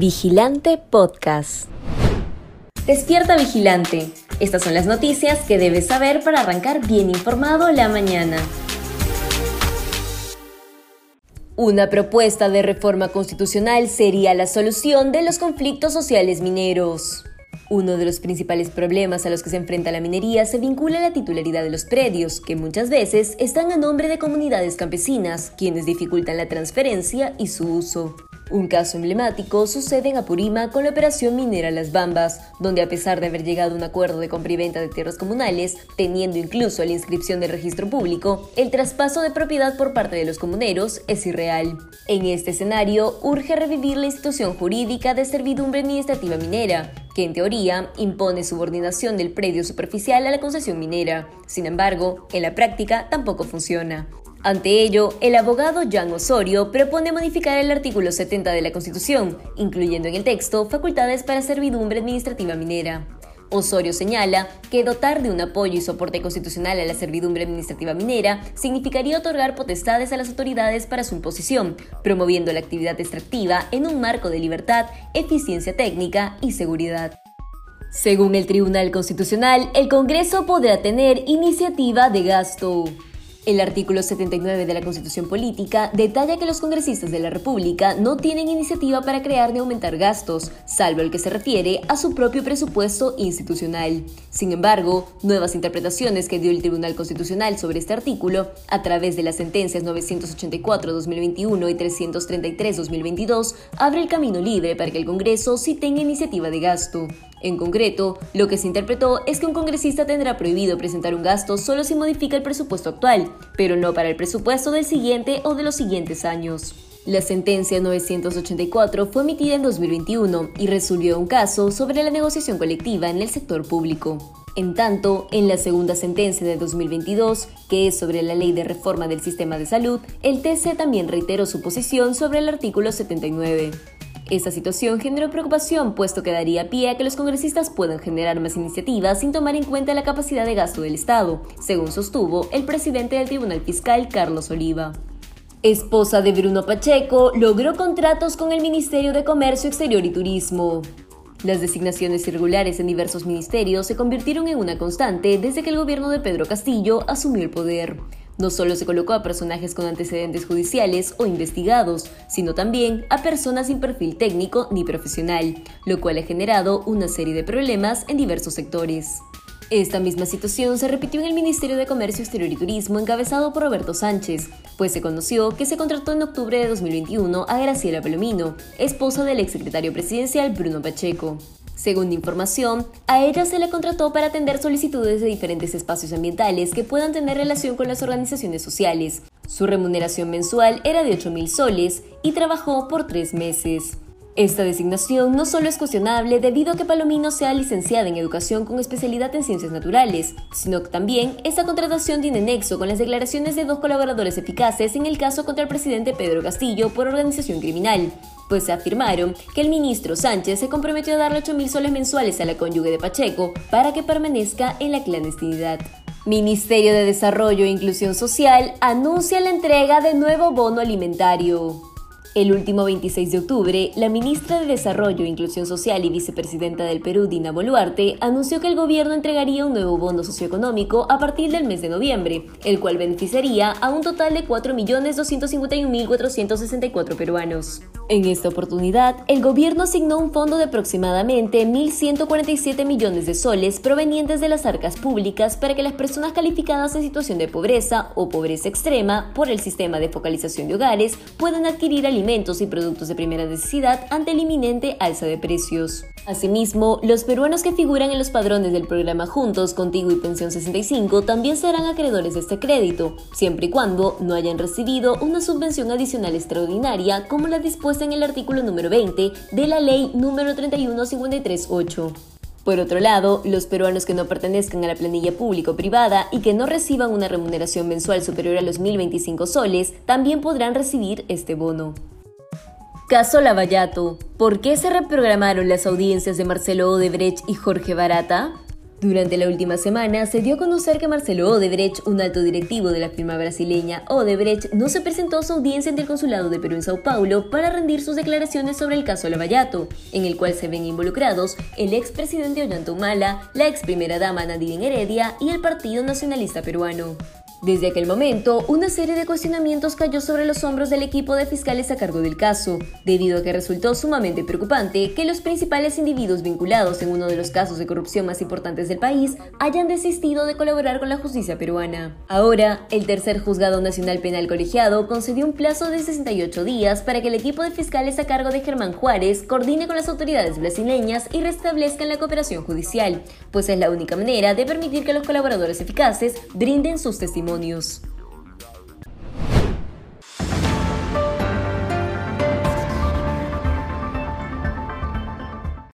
Vigilante Podcast. Despierta Vigilante. Estas son las noticias que debes saber para arrancar bien informado la mañana. Una propuesta de reforma constitucional sería la solución de los conflictos sociales mineros. Uno de los principales problemas a los que se enfrenta la minería se vincula a la titularidad de los predios, que muchas veces están a nombre de comunidades campesinas, quienes dificultan la transferencia y su uso. Un caso emblemático sucede en Apurima con la operación minera Las Bambas, donde a pesar de haber llegado a un acuerdo de compra y venta de tierras comunales, teniendo incluso la inscripción del registro público, el traspaso de propiedad por parte de los comuneros es irreal. En este escenario, urge revivir la institución jurídica de servidumbre administrativa minera, que en teoría impone subordinación del predio superficial a la concesión minera. Sin embargo, en la práctica tampoco funciona. Ante ello, el abogado Jan Osorio propone modificar el artículo 70 de la Constitución, incluyendo en el texto facultades para servidumbre administrativa minera. Osorio señala que dotar de un apoyo y soporte constitucional a la servidumbre administrativa minera significaría otorgar potestades a las autoridades para su imposición, promoviendo la actividad extractiva en un marco de libertad, eficiencia técnica y seguridad. Según el Tribunal Constitucional, el Congreso podrá tener iniciativa de gasto. El artículo 79 de la Constitución Política detalla que los congresistas de la República no tienen iniciativa para crear ni aumentar gastos, salvo el que se refiere a su propio presupuesto institucional. Sin embargo, nuevas interpretaciones que dio el Tribunal Constitucional sobre este artículo, a través de las sentencias 984-2021 y 333-2022, abre el camino libre para que el Congreso sí tenga iniciativa de gasto. En concreto, lo que se interpretó es que un congresista tendrá prohibido presentar un gasto solo si modifica el presupuesto actual, pero no para el presupuesto del siguiente o de los siguientes años. La sentencia 984 fue emitida en 2021 y resolvió un caso sobre la negociación colectiva en el sector público. En tanto, en la segunda sentencia de 2022, que es sobre la ley de reforma del sistema de salud, el TC también reiteró su posición sobre el artículo 79. Esta situación generó preocupación, puesto que daría pie a que los congresistas puedan generar más iniciativas sin tomar en cuenta la capacidad de gasto del Estado, según sostuvo el presidente del Tribunal Fiscal, Carlos Oliva. Esposa de Bruno Pacheco logró contratos con el Ministerio de Comercio Exterior y Turismo. Las designaciones irregulares en diversos ministerios se convirtieron en una constante desde que el gobierno de Pedro Castillo asumió el poder. No solo se colocó a personajes con antecedentes judiciales o investigados, sino también a personas sin perfil técnico ni profesional, lo cual ha generado una serie de problemas en diversos sectores. Esta misma situación se repitió en el Ministerio de Comercio Exterior y Turismo encabezado por Roberto Sánchez, pues se conoció que se contrató en octubre de 2021 a Graciela Palomino, esposa del exsecretario presidencial Bruno Pacheco. Según información, a ella se le contrató para atender solicitudes de diferentes espacios ambientales que puedan tener relación con las organizaciones sociales. Su remuneración mensual era de 8 mil soles y trabajó por tres meses. Esta designación no solo es cuestionable debido a que Palomino sea licenciada en educación con especialidad en ciencias naturales, sino que también esta contratación tiene nexo con las declaraciones de dos colaboradores eficaces en el caso contra el presidente Pedro Castillo por organización criminal, pues se afirmaron que el ministro Sánchez se comprometió a darle 8 mil soles mensuales a la cónyuge de Pacheco para que permanezca en la clandestinidad. Ministerio de Desarrollo e Inclusión Social anuncia la entrega de nuevo bono alimentario. El último 26 de octubre, la ministra de Desarrollo, Inclusión Social y vicepresidenta del Perú, Dina Boluarte, anunció que el gobierno entregaría un nuevo bono socioeconómico a partir del mes de noviembre, el cual beneficiaría a un total de 4.251.464 peruanos. En esta oportunidad, el gobierno asignó un fondo de aproximadamente 1.147 millones de soles provenientes de las arcas públicas para que las personas calificadas en situación de pobreza o pobreza extrema por el sistema de focalización de hogares puedan adquirir alimentos y productos de primera necesidad ante el inminente alza de precios. Asimismo, los peruanos que figuran en los padrones del programa Juntos, Contigo y Pensión 65 también serán acreedores de este crédito, siempre y cuando no hayan recibido una subvención adicional extraordinaria como la dispuesta en el artículo número 20 de la ley número 31538. Por otro lado, los peruanos que no pertenezcan a la planilla pública o privada y que no reciban una remuneración mensual superior a los 1.025 soles también podrán recibir este bono. Caso Lavallato. ¿Por qué se reprogramaron las audiencias de Marcelo Odebrecht y Jorge Barata? Durante la última semana se dio a conocer que Marcelo Odebrecht, un alto directivo de la firma brasileña Odebrecht, no se presentó a su audiencia ante el Consulado de Perú en Sao Paulo para rendir sus declaraciones sobre el caso Lavallato, en el cual se ven involucrados el expresidente Ollanta Humala, la ex primera dama Nadine Heredia y el Partido Nacionalista Peruano. Desde aquel momento, una serie de cuestionamientos cayó sobre los hombros del equipo de fiscales a cargo del caso, debido a que resultó sumamente preocupante que los principales individuos vinculados en uno de los casos de corrupción más importantes del país hayan desistido de colaborar con la justicia peruana. Ahora, el tercer juzgado nacional penal colegiado concedió un plazo de 68 días para que el equipo de fiscales a cargo de Germán Juárez coordine con las autoridades brasileñas y restablezcan la cooperación judicial, pues es la única manera de permitir que los colaboradores eficaces brinden sus testimonios. News.